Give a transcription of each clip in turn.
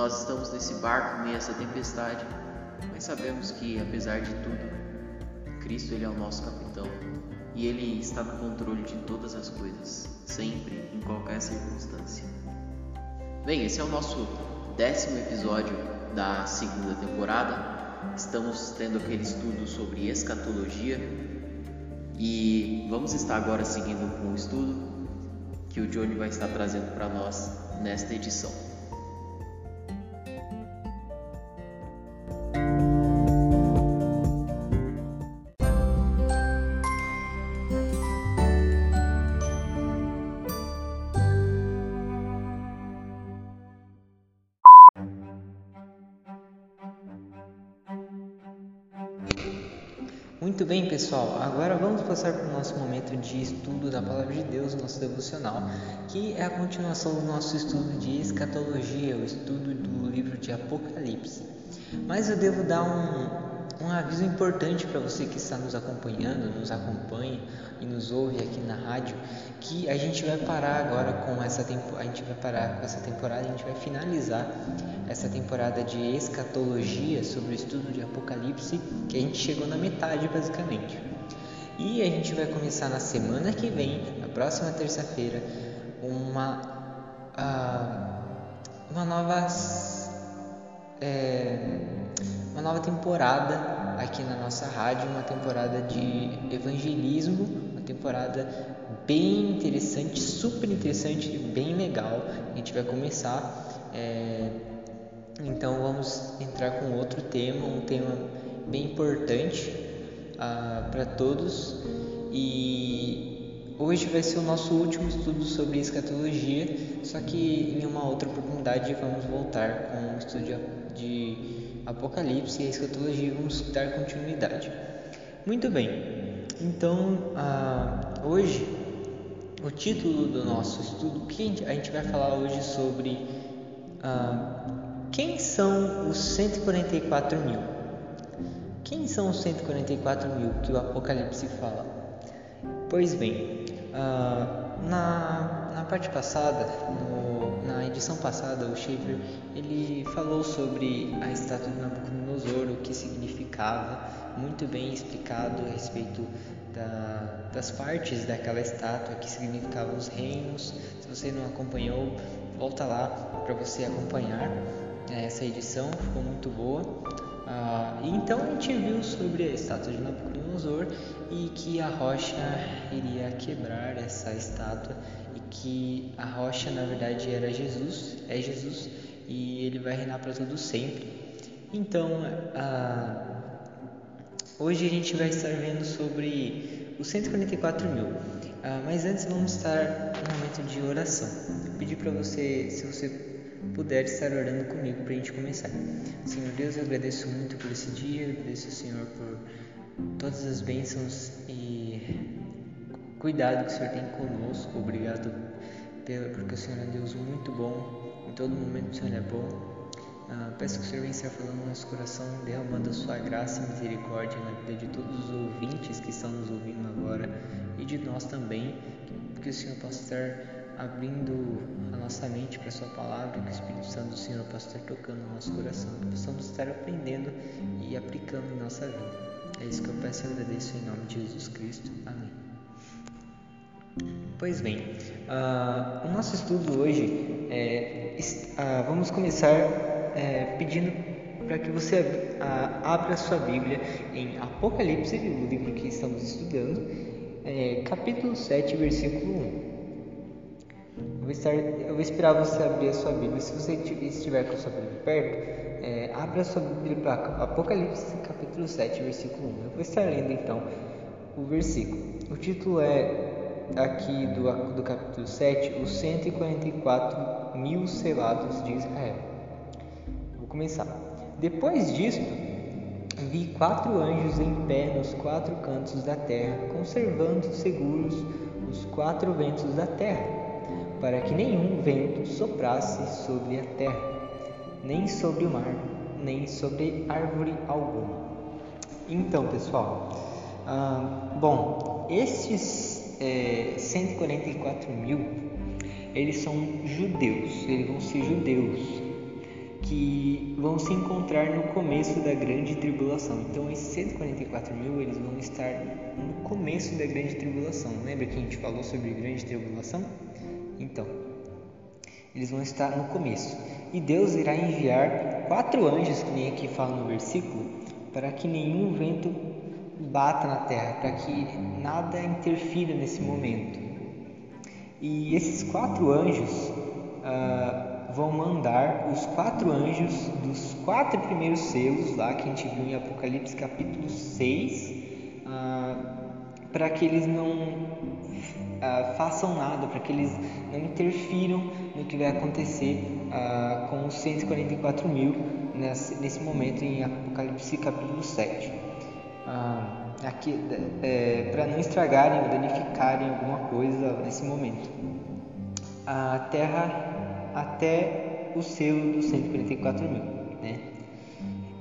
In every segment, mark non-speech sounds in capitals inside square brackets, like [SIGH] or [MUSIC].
nós estamos nesse barco meio essa tempestade, mas sabemos que apesar de tudo, Cristo ele é o nosso capitão e ele está no controle de todas as coisas, sempre, em qualquer circunstância. Bem, esse é o nosso décimo episódio da segunda temporada. Estamos tendo aquele estudo sobre escatologia e vamos estar agora seguindo com o estudo que o Johnny vai estar trazendo para nós nesta edição. Muito bem, pessoal. Agora vamos passar para o nosso momento de estudo da Palavra de Deus, nosso devocional, que é a continuação do nosso estudo de escatologia, o estudo do livro de Apocalipse. Mas eu devo dar um, um aviso importante para você que está nos acompanhando, nos acompanha e nos ouve aqui na rádio, que a gente vai parar agora com essa tempo, a gente vai parar com essa temporada, a gente vai finalizar essa temporada de escatologia sobre o estudo de Apocalipse, que a gente chegou na metade basicamente. E a gente vai começar na semana que vem, na próxima terça-feira, uma uh, uma nova é, uma nova temporada aqui na nossa rádio, uma temporada de evangelismo, uma temporada bem interessante, super interessante, bem legal. A gente vai começar. É, então vamos entrar com outro tema, um tema bem importante ah, para todos. E hoje vai ser o nosso último estudo sobre escatologia, só que em uma outra oportunidade vamos voltar com o estudo de Apocalipse e a escatologia vamos dar continuidade. Muito bem, então ah, hoje o título do nosso estudo, que a gente vai falar hoje sobre ah, quem são os 144 mil. Quem são os 144 mil que o Apocalipse fala? Pois bem, ah, na, na parte passada, no, na edição passada, o Schaefer ele falou sobre a estátua de Nabucodonosor, o que significava, muito bem explicado a respeito da, das partes daquela estátua que significavam os reinos. Se você não acompanhou, volta lá para você acompanhar né, essa edição, ficou muito boa. Ah, então a gente viu sobre a estátua de Nabucodonosor e que a rocha iria quebrar essa estátua e que a rocha na verdade era Jesus, é Jesus e ele vai reinar para todo sempre. Então, ah, hoje a gente vai estar vendo sobre os 144 mil. Ah, mas antes vamos estar no momento de oração. Eu pedi para você, se você puder estar orando comigo para a gente começar. Senhor Deus, eu agradeço muito por esse dia, agradeço ao Senhor por todas as bênçãos e cuidado que o Senhor tem conosco. Obrigado porque o Senhor é um Deus muito bom em todo momento o Senhor é bom. Ah, peço que o Senhor venha estar falando no nosso coração, derramando a sua graça e misericórdia na vida de todos os ouvintes que estão nos ouvindo agora e de nós também. Que o Senhor possa estar abrindo a nossa mente para a Sua palavra, que o Espírito Santo do Senhor possa estar tocando no nosso coração, que possamos estar aprendendo e aplicando em nossa vida. É isso que eu peço e agradeço em nome de Jesus Cristo. Amém. Pois bem, uh, o nosso estudo hoje é, uh, vamos começar é, pedindo para que você uh, abra a sua Bíblia em Apocalipse, o livro que estamos estudando, é, capítulo 7, versículo 1. Vou, estar, eu vou esperar você abrir a sua Bíblia. Se você estiver com a sua Bíblia perto, é, abra a sua Bíblia para Apocalipse, capítulo 7, versículo 1. Eu vou estar lendo então o versículo. O título é aqui do, do capítulo 7, os 144 mil selados de Israel. Vou começar. Depois disto, vi quatro anjos em pé nos quatro cantos da terra, conservando seguros os quatro ventos da terra, para que nenhum vento soprasse sobre a terra. nem sobre o mar, nem sobre árvore alguma. Então, pessoal, ah, bom, estes é, 144 mil, eles são judeus, eles vão ser judeus que vão se encontrar no começo da grande tribulação. Então, esses 144 mil eles vão estar no começo da grande tribulação. Lembra que a gente falou sobre grande tribulação? Então, eles vão estar no começo. E Deus irá enviar quatro anjos, que nem aqui fala no versículo, para que nenhum vento bata na terra, para que nada interfira nesse momento. E esses quatro anjos ah, vão mandar os quatro anjos dos quatro primeiros selos, lá que a gente viu em Apocalipse capítulo 6, ah, para que eles não Uh, façam nada, para que eles não interfiram no que vai acontecer uh, com os 144 mil nesse, nesse momento em Apocalipse capítulo 7. Uh, aqui, é, para não estragarem ou danificarem alguma coisa nesse momento. A terra até o selo dos 144 mil. Né?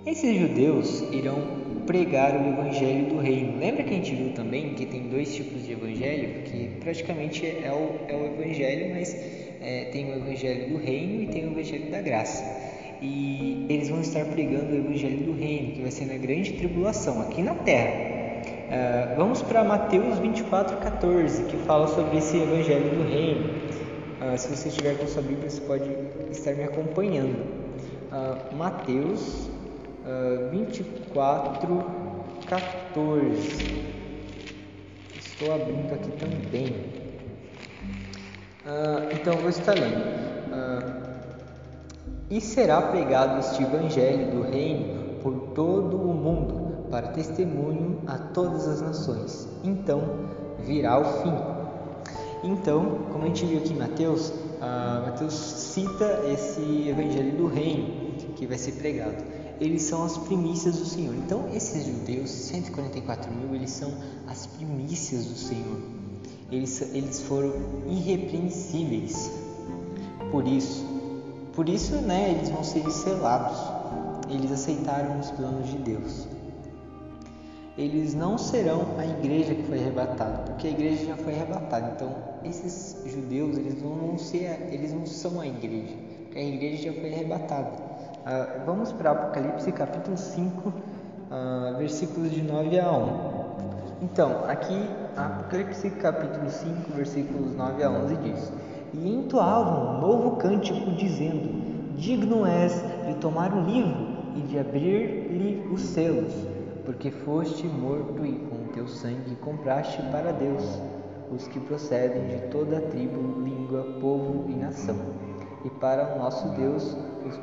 Esses judeus irão pregar o evangelho do reino. Lembra que a gente viu também que tem dois tipos de evangelho? Que praticamente é o, é o evangelho, mas é, tem o evangelho do reino e tem o evangelho da graça. E eles vão estar pregando o evangelho do reino, que vai ser na grande tribulação, aqui na terra. Uh, vamos para Mateus 24, 14, que fala sobre esse evangelho do reino. Uh, se você estiver com sua Bíblia, você pode estar me acompanhando. Uh, Mateus uh, 24, 14. Estou abrindo aqui também. Uh, então vou estar lendo. Uh, e será pregado este evangelho do reino por todo o mundo, para testemunho a todas as nações. Então virá o fim. Então, como a gente viu aqui em Mateus, uh, Mateus cita esse evangelho do reino que vai ser pregado eles são as primícias do Senhor. Então, esses judeus, 144 mil, eles são as primícias do Senhor. Eles, eles foram irrepreensíveis. Por isso, por isso, né, eles vão ser selados. Eles aceitaram os planos de Deus. Eles não serão a igreja que foi arrebatada, porque a igreja já foi arrebatada. Então, esses judeus, eles não ser, eles não são a igreja, porque a igreja já foi arrebatada. Uh, vamos para Apocalipse capítulo 5, uh, ah, versículos de 9 a 1. Então, aqui, Apocalipse capítulo 5, versículos 9 a 11 diz: E entoavam um novo cântico, dizendo: Digno és de tomar o livro e de abrir-lhe os selos, porque foste morto e com teu sangue compraste para Deus os que procedem de toda a tribo, língua, povo e nação. E para o nosso Deus os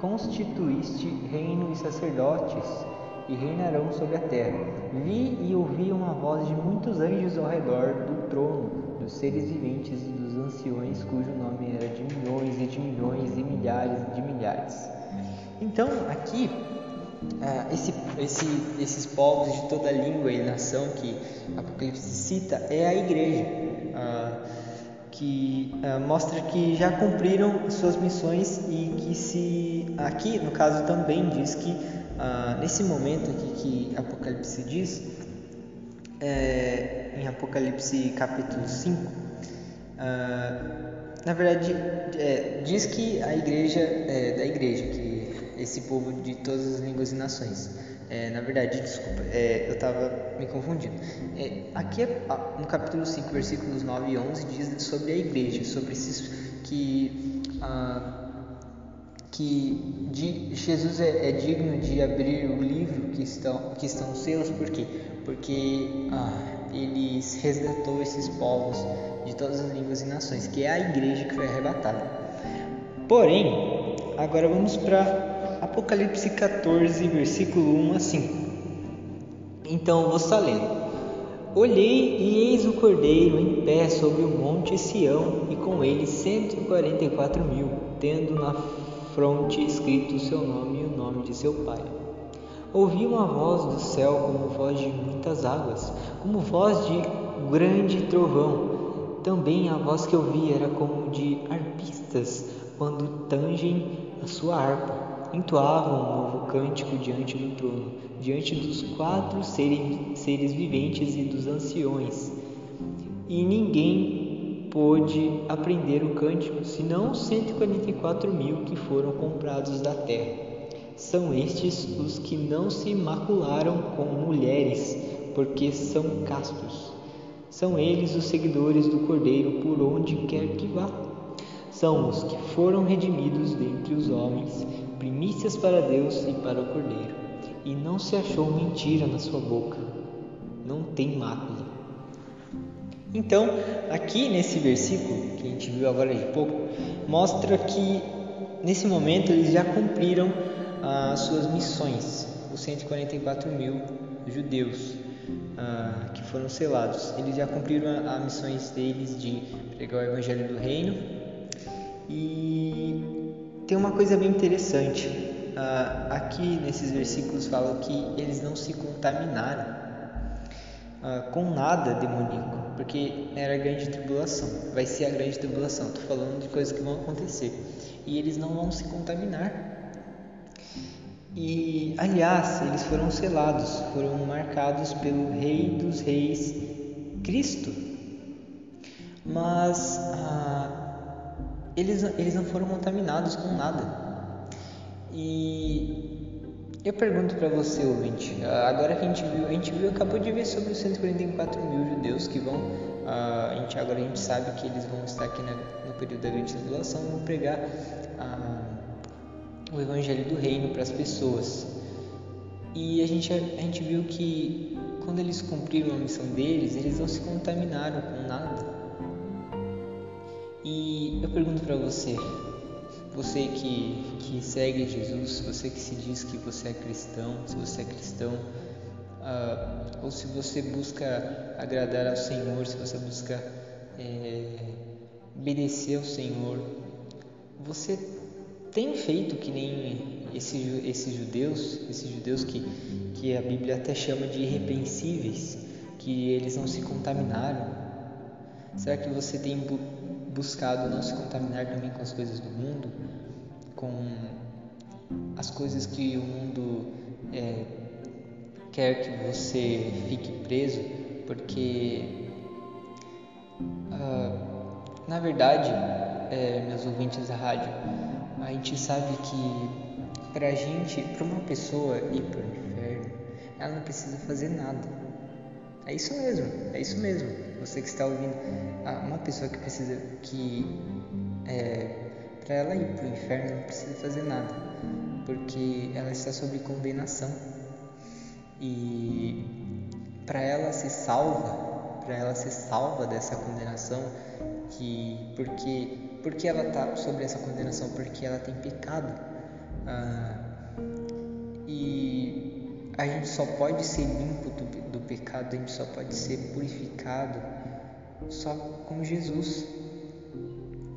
constituíste reino e sacerdotes, e reinarão sobre a terra. Vi e ouvi uma voz de muitos anjos ao redor do trono, dos seres viventes e dos anciões, cujo nome era de milhões e de milhões e milhares de milhares. Então, aqui, uh, esse, esse, esses povos de toda língua e nação que Apocalipse cita é a igreja. Que mostra que já cumpriram suas missões e que se aqui no caso também diz que uh, nesse momento aqui que Apocalipse diz é, em Apocalipse capítulo 5 uh, ah, na verdade é, diz que a igreja é, da igreja que esse povo de todas as línguas e nações é, na verdade, desculpa, é, eu estava me confundindo. É, aqui no capítulo 5, versículos 9 e 11, diz sobre a igreja, sobre esses que, ah, que de, Jesus é, é, digno de abrir o livro que estão, que estão seus, por quê? Porque ah, ele resgatou esses povos de todas as línguas e nações, que é a igreja que foi arrebatada. Porém, agora vamos para Apocalipse 14, versículo 1 a 5. Então vou estar lendo. Olhei e eis o cordeiro em pé sobre o monte Sião, e com ele cento e quarenta e quatro mil, tendo na fronte escrito o seu nome e o nome de seu pai. Ouvi uma voz do céu como voz de muitas águas, como voz de grande trovão. Também a voz que ouvi era como de arpistas quando tangem a sua harpa, entoavam um novo cântico diante do trono, diante dos quatro seres, seres viventes e dos anciões. E ninguém pôde aprender o cântico, senão os 144 mil que foram comprados da terra. São estes os que não se macularam com mulheres, porque são castos. São eles os seguidores do Cordeiro por onde quer que vá. São os que foram redimidos dentre os homens, primícias para Deus e para o Cordeiro. E não se achou mentira na sua boca. Não tem mácula. Então, aqui nesse versículo que a gente viu agora de pouco, mostra que nesse momento eles já cumpriram as suas missões, os 144 mil judeus ah, que foram selados. Eles já cumpriram as missões deles de pregar o evangelho do reino. E tem uma coisa bem interessante. Ah, aqui nesses versículos fala que eles não se contaminaram ah, com nada demoníaco, porque era a grande tribulação. Vai ser a grande tribulação. Estou falando de coisas que vão acontecer. E eles não vão se contaminar e, aliás, eles foram selados, foram marcados pelo Rei dos Reis, Cristo. Mas ah, eles, eles não foram contaminados com nada. E eu pergunto para você, ouvinte, agora que a gente viu, a gente viu, acabou de ver sobre os 144 mil judeus que vão, ah, a gente, agora a gente sabe que eles vão estar aqui na, no período da grande tribulação, vão pregar. Ah, o evangelho do reino para as pessoas. E a gente, a gente viu que quando eles cumpriram a missão deles, eles não se contaminaram com nada. E eu pergunto para você, você que, que segue Jesus, você que se diz que você é cristão, se você é cristão, uh, ou se você busca agradar ao Senhor, se você busca é, obedecer ao Senhor, você tem feito que nem esses, esses judeus, esses judeus que, que a Bíblia até chama de irrepreensíveis, que eles não se contaminaram? Será que você tem buscado não se contaminar também com as coisas do mundo, com as coisas que o mundo é, quer que você fique preso? Porque, uh, na verdade, é, meus ouvintes da rádio, a gente sabe que para gente, para uma pessoa ir para o inferno, ela não precisa fazer nada. É isso mesmo, é isso mesmo. Você que está ouvindo, ah, uma pessoa que precisa que é, para ela ir para o inferno não precisa fazer nada, porque ela está sob condenação e para ela ser salva, para ela ser salva dessa condenação, que porque porque ela está sobre essa condenação? Porque ela tem pecado. Ah, a gente só pode ser limpo do, do pecado, a gente só pode ser purificado só com Jesus.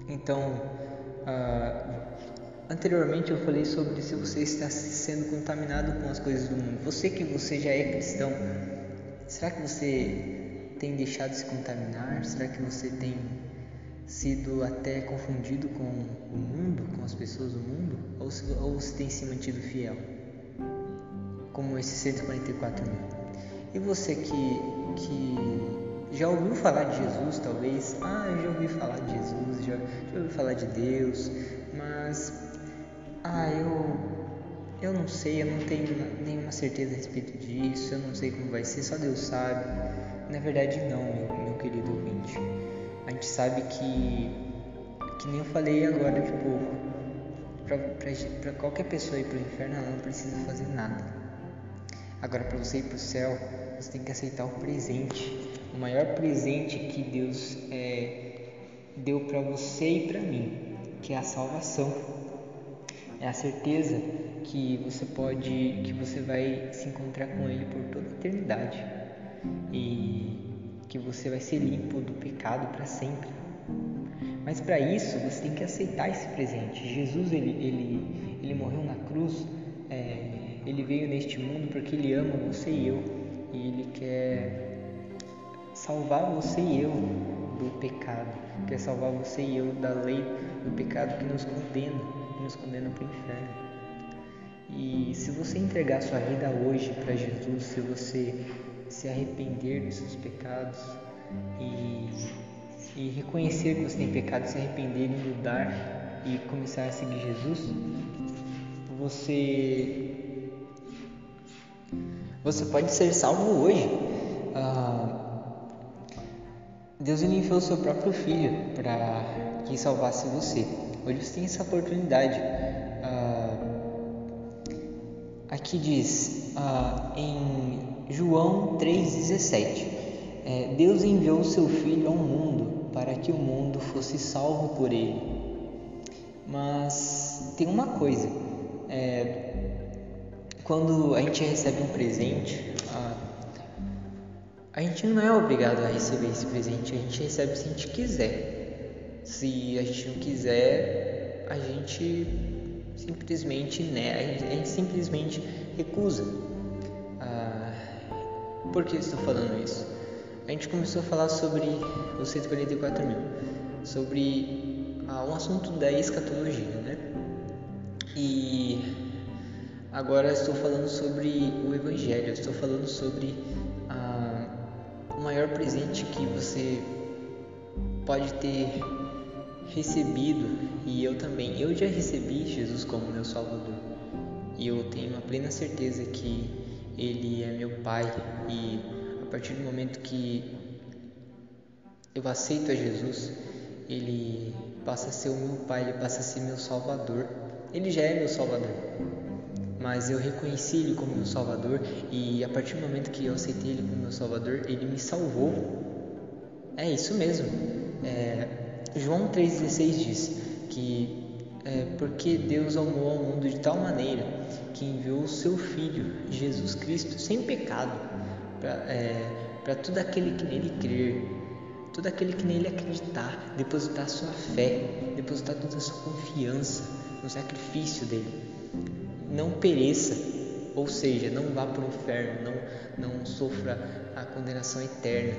Então, ah, anteriormente eu falei sobre se você está sendo contaminado com as coisas do mundo. Você que você já é cristão, será que você tem deixado de se contaminar? Será que você tem sido até confundido com o mundo, com as pessoas do mundo, ou se, ou se tem se mantido fiel, como esses 144 mil. E você que, que já ouviu falar de Jesus, talvez, ah, eu já ouvi falar de Jesus, já, já ouvi falar de Deus, mas, ah, eu, eu não sei, eu não tenho nenhuma certeza a respeito disso, eu não sei como vai ser, só Deus sabe. Na verdade, não, meu, meu querido ouvinte a gente sabe que, que nem eu falei agora de pouco, para qualquer pessoa ir para o inferno, ela não precisa fazer nada. Agora, para você ir para o céu, você tem que aceitar o presente, o maior presente que Deus é, deu para você e para mim, que é a salvação. É a certeza que você pode, que você vai se encontrar com Ele por toda a eternidade. E que você vai ser limpo do pecado para sempre. Mas para isso você tem que aceitar esse presente. Jesus ele, ele, ele morreu na cruz, é, ele veio neste mundo porque ele ama você e eu e ele quer salvar você e eu do pecado, quer salvar você e eu da lei do pecado que nos condena. nos condena para o inferno. E se você entregar sua vida hoje para Jesus, se você se arrepender dos seus pecados e, e reconhecer que você tem pecado, se arrepender e mudar e começar a seguir Jesus, você você pode ser salvo hoje. Ah, Deus enviou o seu próprio filho para que salvasse você. Hoje você tem essa oportunidade. Ah, aqui diz ah, em João 3,17: é, Deus enviou o seu filho ao mundo para que o mundo fosse salvo por ele. Mas tem uma coisa: é, quando a gente recebe um presente, a gente não é obrigado a receber esse presente, a gente recebe se a gente quiser. Se a gente não quiser, a gente simplesmente né, a a gente simplesmente recusa. Ah, por que estou falando isso? A gente começou a falar sobre os 144 mil, sobre ah, um assunto da escatologia, né? E agora estou falando sobre o Evangelho, estou falando sobre maior presente que você pode ter recebido e eu também. Eu já recebi Jesus como meu Salvador e eu tenho a plena certeza que Ele é meu Pai e a partir do momento que eu aceito a Jesus, Ele passa a ser o meu Pai, Ele passa a ser meu Salvador. Ele já é meu Salvador mas eu reconheci Ele como meu Salvador e a partir do momento que eu aceitei Ele como meu Salvador, Ele me salvou. É isso mesmo. É, João 3,16 diz que é, porque Deus amou ao mundo de tal maneira que enviou o seu Filho, Jesus Cristo, sem pecado, para é, todo aquele que nele crer, todo aquele que nele acreditar, depositar sua fé, depositar toda a sua confiança no sacrifício dele não pereça, ou seja, não vá para o inferno, não, não sofra a condenação eterna,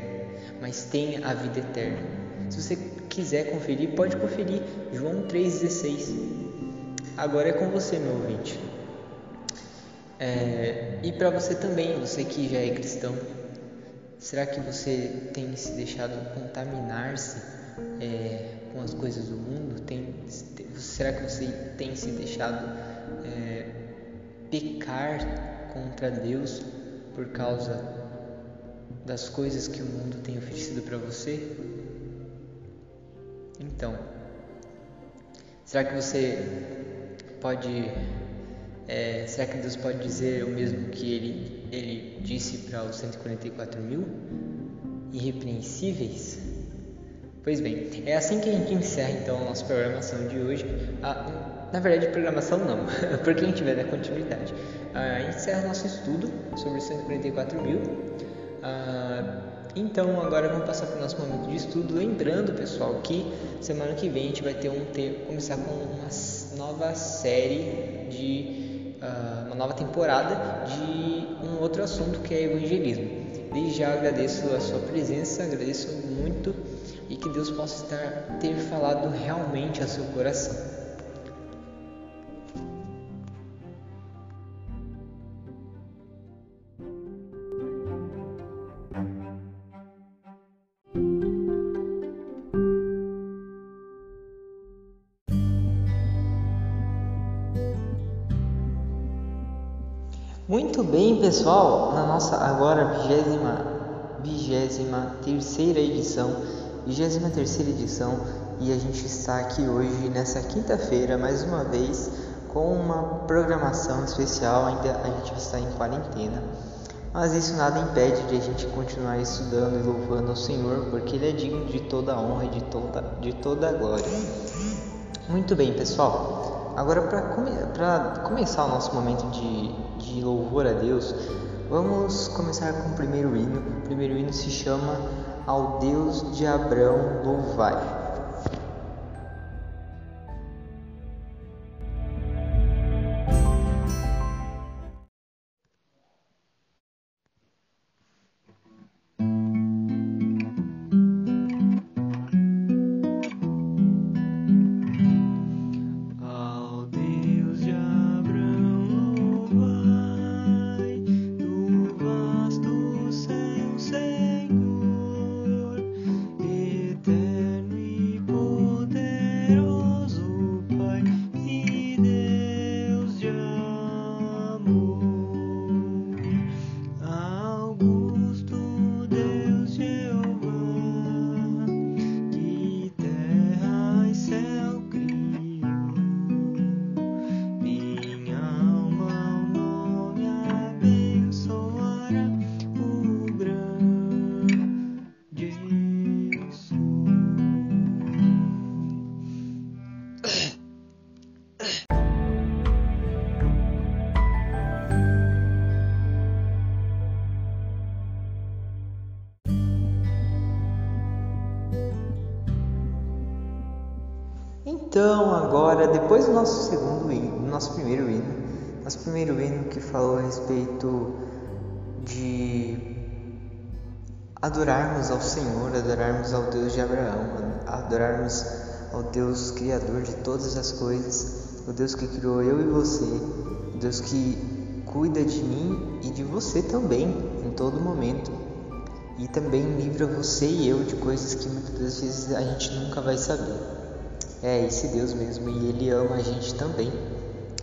mas tenha a vida eterna. Se você quiser conferir, pode conferir João 3,16. Agora é com você, meu ouvinte. É, e para você também, você que já é cristão, será que você tem se deixado contaminar-se é, com as coisas do mundo? Tem, será que você tem se deixado é, pecar contra Deus por causa das coisas que o mundo tem oferecido para você? Então, será que você pode. É, será que Deus pode dizer o mesmo que ele, ele disse para os 144 mil? Irrepreensíveis? Pois bem, é assim que a gente encerra então a nossa programação de hoje. Ah, na verdade, programação não, [LAUGHS] porque a gente vai dar continuidade. Ah, encerra nosso estudo sobre 144 mil. Ah, então, agora vamos passar para o nosso momento de estudo. Lembrando, pessoal, que semana que vem a gente vai ter um começar com uma nova série de uh, uma nova temporada de um outro assunto que é evangelismo. Desde já agradeço a sua presença, agradeço muito e que Deus possa estar ter falado realmente ao seu coração. Pessoal, na nossa agora vigésima, vigésima terceira edição, vigésima terceira edição, e a gente está aqui hoje nessa quinta-feira mais uma vez com uma programação especial. Ainda a gente está em quarentena, mas isso nada impede de a gente continuar estudando e louvando ao Senhor, porque Ele é digno de toda a honra e de toda de toda a glória. Muito bem, pessoal. Agora para come, começar o nosso momento de de louvor a Deus, vamos começar com o primeiro hino. O primeiro hino se chama Ao Deus de Abraão Louvai. Agora, depois do nosso segundo hino, nosso primeiro hino, nosso primeiro hino que falou a respeito de adorarmos ao Senhor, adorarmos ao Deus de Abraão, adorarmos ao Deus Criador de todas as coisas, o Deus que criou eu e você, o Deus que cuida de mim e de você também em todo momento e também livra você e eu de coisas que muitas vezes a gente nunca vai saber. É esse Deus mesmo e Ele ama a gente também.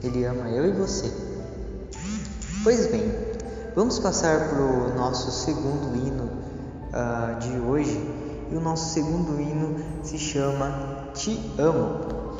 Ele ama eu e você. Pois bem, vamos passar para o nosso segundo hino uh, de hoje. E o nosso segundo hino se chama Te Amo.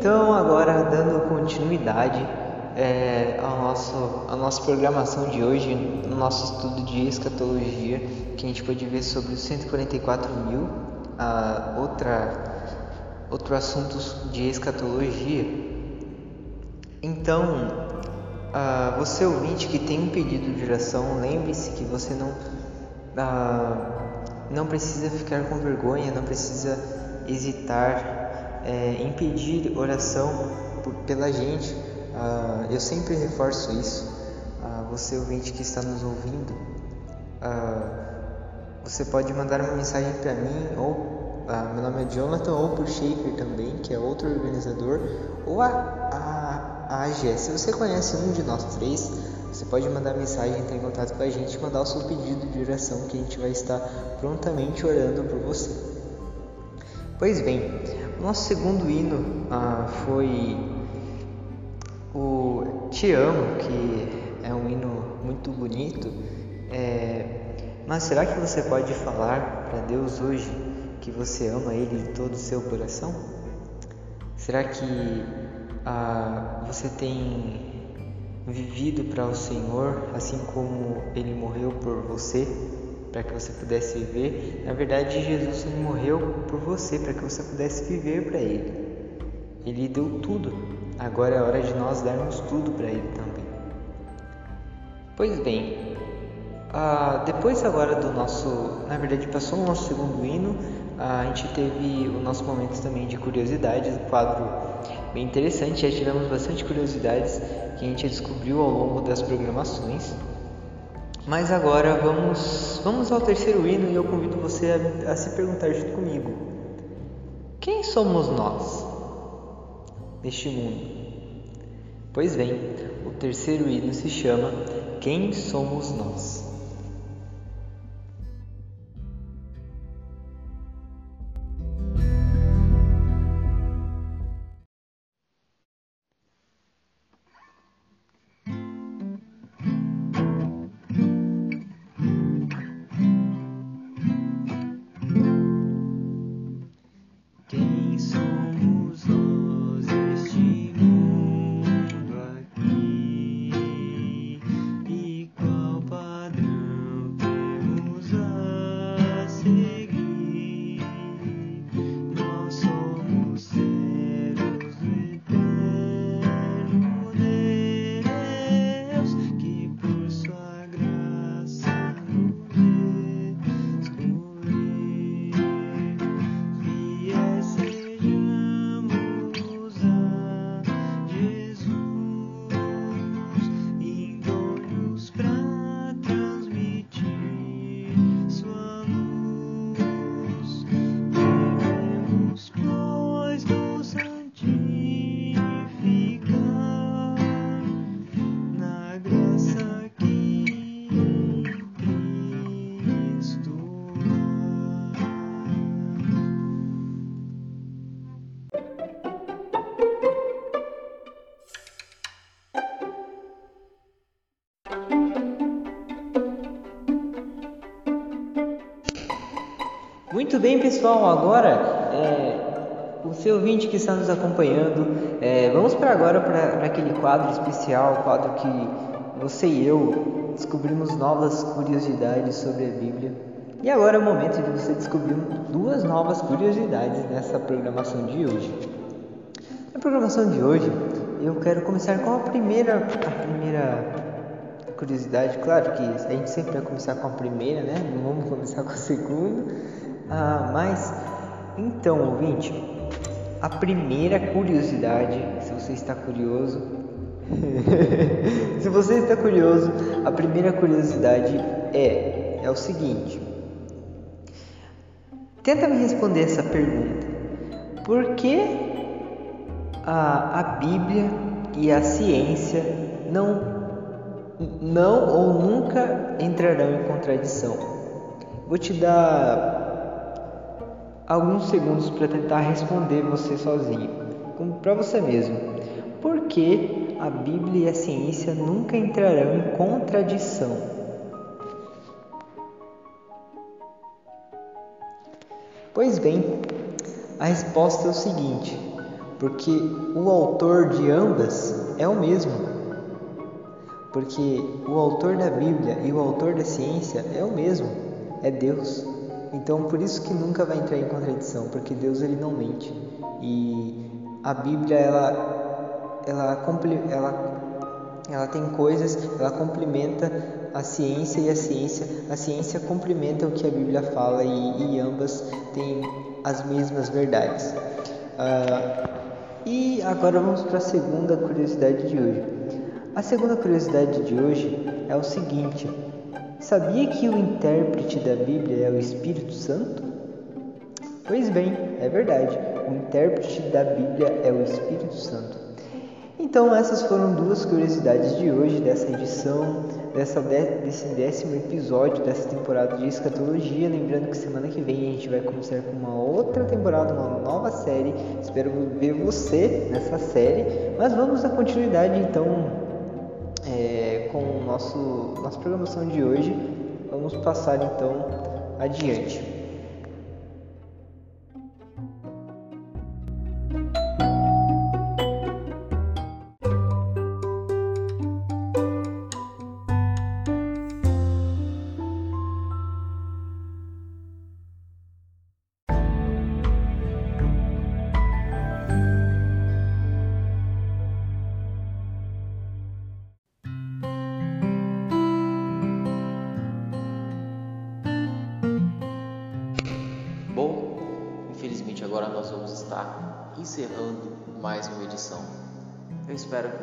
Então, agora dando continuidade é, ao nosso, à nossa programação de hoje, no nosso estudo de escatologia, que a gente pode ver sobre os 144 mil, a outra, outro assunto de escatologia. Então, você ouvinte que tem um pedido de oração, lembre-se que você não, não precisa ficar com vergonha, não precisa hesitar é, impedir oração por, pela gente. Ah, eu sempre reforço isso. Ah, você ouvinte que está nos ouvindo, ah, você pode mandar uma mensagem para mim ou ah, meu nome é Jonathan ou por Shaker também, que é outro organizador, ou a, a, a AGE. Se você conhece um de nós três, você pode mandar mensagem, entrar em contato com a gente mandar o seu pedido de oração que a gente vai estar prontamente orando por você. Pois bem, nosso segundo hino ah, foi o Te Amo, que é um hino muito bonito. É, mas será que você pode falar para Deus hoje que você ama Ele de todo o seu coração? Será que ah, você tem vivido para o Senhor assim como Ele morreu por você? Para que você pudesse viver. Na verdade, Jesus morreu por você para que você pudesse viver para Ele. Ele deu tudo. Agora é hora de nós darmos tudo para Ele também. Pois bem, ah, depois agora do nosso, na verdade passou o nosso segundo hino, a gente teve o nosso momento também de curiosidades, um quadro bem interessante. Já tivemos bastante curiosidades que a gente descobriu ao longo das programações. Mas agora vamos, vamos ao terceiro hino e eu convido você a, a se perguntar junto comigo: quem somos nós neste mundo? Pois bem, o terceiro hino se chama Quem somos nós? Pessoal, agora é, o seu ouvinte que está nos acompanhando, é, vamos para agora para aquele quadro especial, quadro que você e eu descobrimos novas curiosidades sobre a Bíblia. E agora é o momento de você descobrir duas novas curiosidades nessa programação de hoje. Na programação de hoje, eu quero começar com a primeira, a primeira curiosidade. Claro que a gente sempre vai começar com a primeira, né? Não vamos começar com a segunda. Ah, mas, então, ouvinte, a primeira curiosidade, se você está curioso, [LAUGHS] se você está curioso, a primeira curiosidade é é o seguinte. Tenta me responder essa pergunta. Por que a, a Bíblia e a ciência não não ou nunca entrarão em contradição? Vou te dar alguns segundos para tentar responder você sozinho, para você mesmo. Por que a Bíblia e a ciência nunca entrarão em contradição? Pois bem, a resposta é o seguinte: porque o autor de ambas é o mesmo. Porque o autor da Bíblia e o autor da ciência é o mesmo, é Deus. Então, por isso que nunca vai entrar em contradição, porque Deus ele não mente. E a Bíblia ela ela ela ela tem coisas, ela complementa a ciência e a ciência, a ciência complementa o que a Bíblia fala e, e ambas têm as mesmas verdades. Uh, e agora vamos para a segunda curiosidade de hoje. A segunda curiosidade de hoje é o seguinte: Sabia que o intérprete da Bíblia é o Espírito Santo? Pois bem, é verdade. O intérprete da Bíblia é o Espírito Santo. Então, essas foram duas curiosidades de hoje, dessa edição, dessa, desse décimo episódio dessa temporada de escatologia. Lembrando que semana que vem a gente vai começar com uma outra temporada, uma nova série. Espero ver você nessa série. Mas vamos dar continuidade então é, com o nosso nossa programação de hoje. Vamos passar então adiante.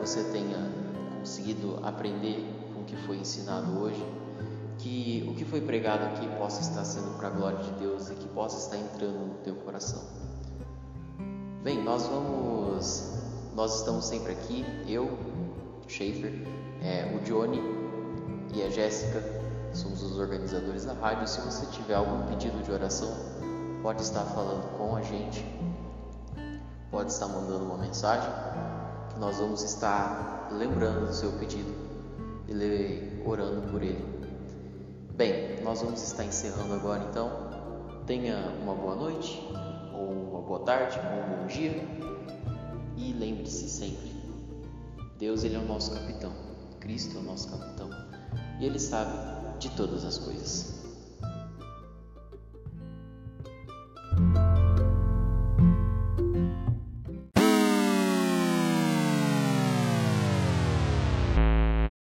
Você tenha conseguido aprender com o que foi ensinado hoje, que o que foi pregado aqui possa estar sendo para a glória de Deus e que possa estar entrando no teu coração. Bem, nós vamos, nós estamos sempre aqui, eu, Schaefer, é, o Johnny e a Jéssica, somos os organizadores da rádio. Se você tiver algum pedido de oração, pode estar falando com a gente, pode estar mandando uma mensagem nós vamos estar lembrando do seu pedido e orando por ele. Bem, nós vamos estar encerrando agora então. Tenha uma boa noite, ou uma boa tarde, ou um bom dia. E lembre-se sempre: Deus ele é o nosso capitão, Cristo é o nosso capitão, e ele sabe de todas as coisas.